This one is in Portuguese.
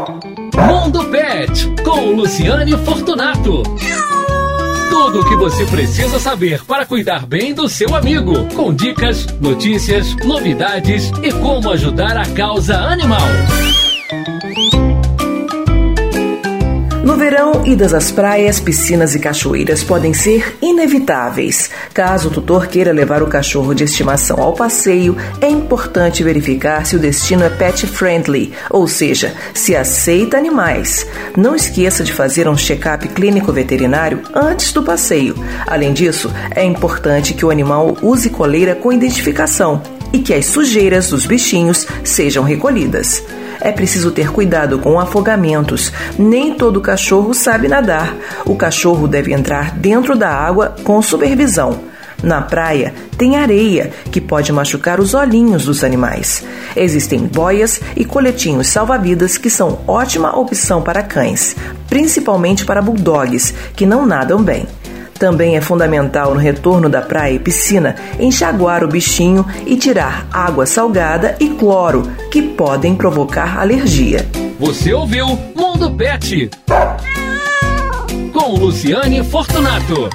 Mundo Pet com Luciane Fortunato. Tudo o que você precisa saber para cuidar bem do seu amigo, com dicas, notícias, novidades e como ajudar a causa animal. No verão, idas às praias, piscinas e cachoeiras podem ser inevitáveis. Caso o tutor queira levar o cachorro de estimação ao passeio, é importante verificar se o destino é pet friendly, ou seja, se aceita animais. Não esqueça de fazer um check-up clínico veterinário antes do passeio. Além disso, é importante que o animal use coleira com identificação e que as sujeiras dos bichinhos sejam recolhidas. É preciso ter cuidado com afogamentos. Nem todo cachorro sabe nadar. O cachorro deve entrar dentro da água com supervisão. Na praia tem areia que pode machucar os olhinhos dos animais. Existem boias e coletinhos salva-vidas que são ótima opção para cães, principalmente para bulldogs que não nadam bem. Também é fundamental no retorno da praia e piscina enxaguar o bichinho e tirar água salgada e cloro, que podem provocar alergia. Você ouviu Mundo Pet com Luciane Fortunato.